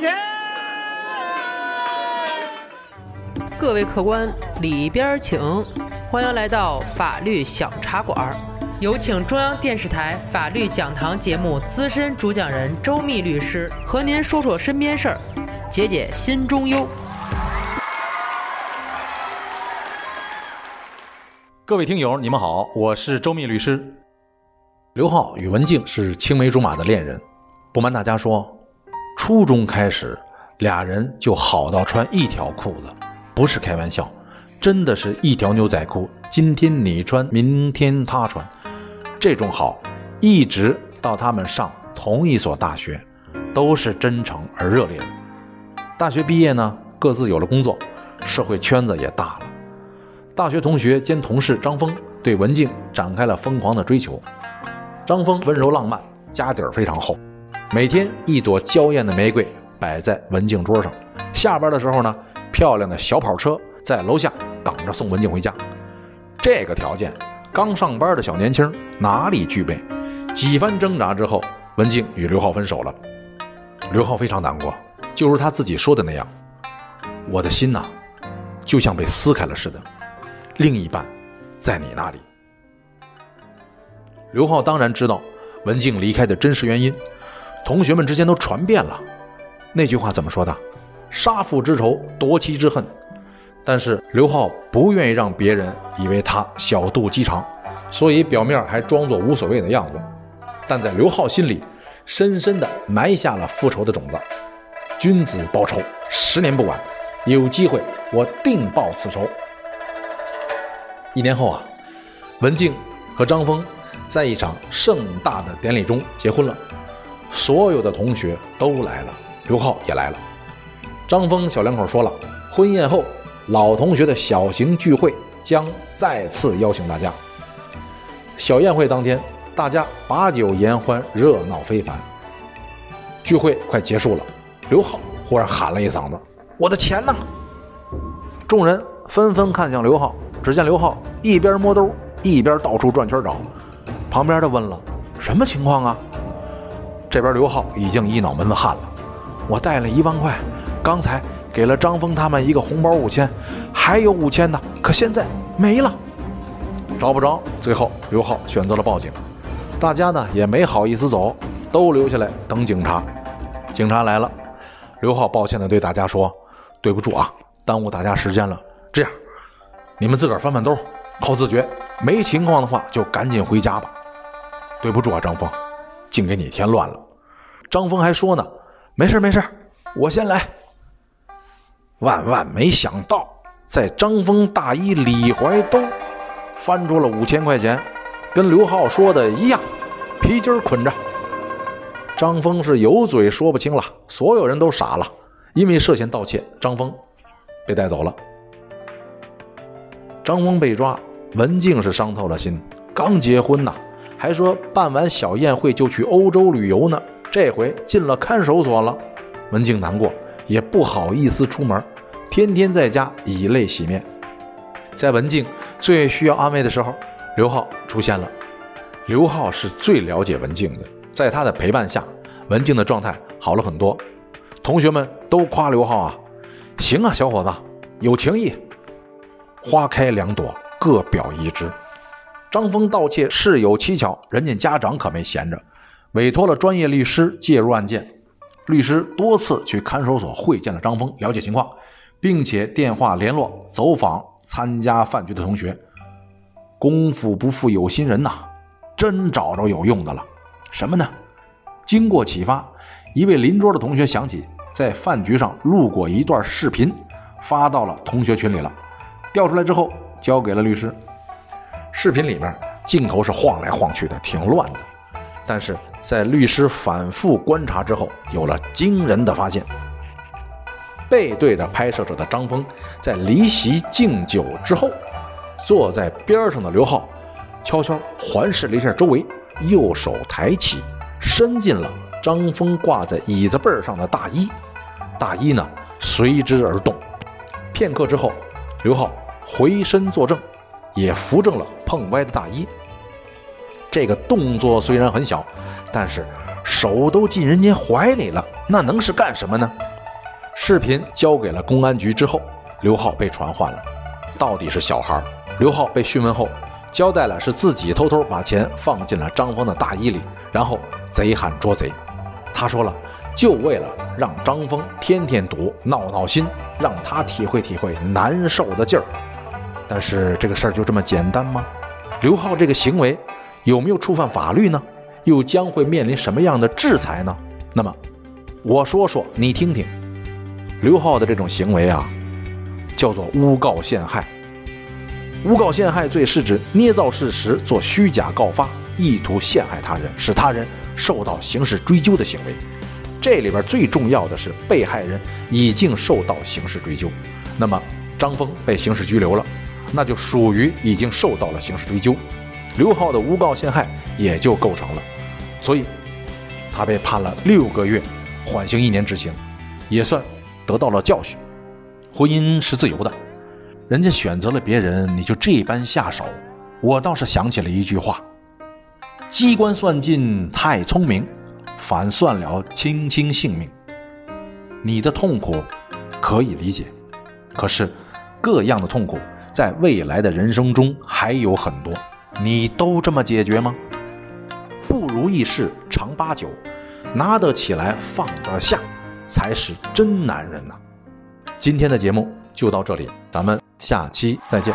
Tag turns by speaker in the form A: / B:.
A: 请。
B: 各位客官，里边请，欢迎来到法律小茶馆。有请中央电视台法律讲堂节目资深主讲人周密律师和您说说身边事儿，解解心中忧。
C: 各位听友，你们好，我是周密律师。刘浩与文静是青梅竹马的恋人，不瞒大家说，初中开始，俩人就好到穿一条裤子，不是开玩笑，真的是一条牛仔裤，今天你穿，明天他穿。这种好，一直到他们上同一所大学，都是真诚而热烈的。大学毕业呢，各自有了工作，社会圈子也大了。大学同学兼同事张峰对文静展开了疯狂的追求。张峰温柔浪漫，家底儿非常厚，每天一朵娇艳的玫瑰摆在文静桌上。下班的时候呢，漂亮的小跑车在楼下等着送文静回家。这个条件。刚上班的小年轻哪里具备？几番挣扎之后，文静与刘浩分手了。刘浩非常难过，就如他自己说的那样：“我的心呐，就像被撕开了似的。另一半，在你那里。”刘浩当然知道文静离开的真实原因，同学们之间都传遍了。那句话怎么说的？“杀父之仇，夺妻之恨。”但是刘浩不愿意让别人以为他小肚鸡肠，所以表面还装作无所谓的样子。但在刘浩心里，深深的埋下了复仇的种子。君子报仇，十年不晚。有机会，我定报此仇。一年后啊，文静和张峰在一场盛大的典礼中结婚了，所有的同学都来了，刘浩也来了。张峰小两口说了，婚宴后。老同学的小型聚会将再次邀请大家。小宴会当天，大家把酒言欢，热闹非凡。聚会快结束了，刘浩忽然喊了一嗓子：“我的钱呢？”众人纷纷看向刘浩，只见刘浩一边摸兜，一边到处转圈找。旁边的问了：“什么情况啊？”这边刘浩已经一脑门子汗了：“我带了一万块，刚才……”给了张峰他们一个红包五千，还有五千呢，可现在没了，找不着。最后刘浩选择了报警，大家呢也没好意思走，都留下来等警察。警察来了，刘浩抱歉的对大家说：“对不住啊，耽误大家时间了。这样，你们自个儿翻翻兜，靠自觉。没情况的话就赶紧回家吧。对不住啊，张峰，净给你添乱了。”张峰还说呢：“没事没事，我先来。”万万没想到，在张峰大衣里怀兜翻出了五千块钱，跟刘浩说的一样，皮筋捆着。张峰是有嘴说不清了，所有人都傻了，因为涉嫌盗窃，张峰被带走了。张峰被抓，文静是伤透了心，刚结婚呐，还说办完小宴会就去欧洲旅游呢，这回进了看守所了，文静难过。也不好意思出门，天天在家以泪洗面。在文静最需要安慰的时候，刘浩出现了。刘浩是最了解文静的，在他的陪伴下，文静的状态好了很多。同学们都夸刘浩啊，行啊，小伙子有情义。花开两朵，各表一枝。张峰盗窃事有蹊跷，人家家长可没闲着，委托了专业律师介入案件。律师多次去看守所会见了张峰，了解情况，并且电话联络走访参加饭局的同学。功夫不负有心人呐，真找着有用的了。什么呢？经过启发，一位邻桌的同学想起在饭局上录过一段视频，发到了同学群里了。调出来之后，交给了律师。视频里面镜头是晃来晃去的，挺乱的，但是。在律师反复观察之后，有了惊人的发现。背对着拍摄者的张峰，在离席敬酒之后，坐在边上的刘浩悄悄环视了一下周围，右手抬起，伸进了张峰挂在椅子背上的大衣，大衣呢随之而动。片刻之后，刘浩回身作证，也扶正了碰歪的大衣。这个动作虽然很小。但是手都进人家怀里了，那能是干什么呢？视频交给了公安局之后，刘浩被传唤了，到底是小孩。刘浩被讯问后，交代了是自己偷偷把钱放进了张峰的大衣里，然后贼喊捉贼。他说了，就为了让张峰天天赌闹闹心，让他体会体会难受的劲儿。但是这个事儿就这么简单吗？刘浩这个行为有没有触犯法律呢？又将会面临什么样的制裁呢？那么，我说说你听听。刘浩的这种行为啊，叫做诬告陷害。诬告陷害罪是指捏造事实、做虚假告发，意图陷害他人，使他人受到刑事追究的行为。这里边最重要的是，被害人已经受到刑事追究。那么，张峰被刑事拘留了。那就属于已经受到了刑事追究，刘浩的诬告陷害也就构成了，所以他被判了六个月，缓刑一年执行，也算得到了教训。婚姻是自由的，人家选择了别人，你就这般下手，我倒是想起了一句话：机关算尽太聪明，反算了卿卿性命。你的痛苦可以理解，可是各样的痛苦。在未来的人生中还有很多，你都这么解决吗？不如意事常八九，拿得起来放得下，才是真男人呐！今天的节目就到这里，咱们下期再见。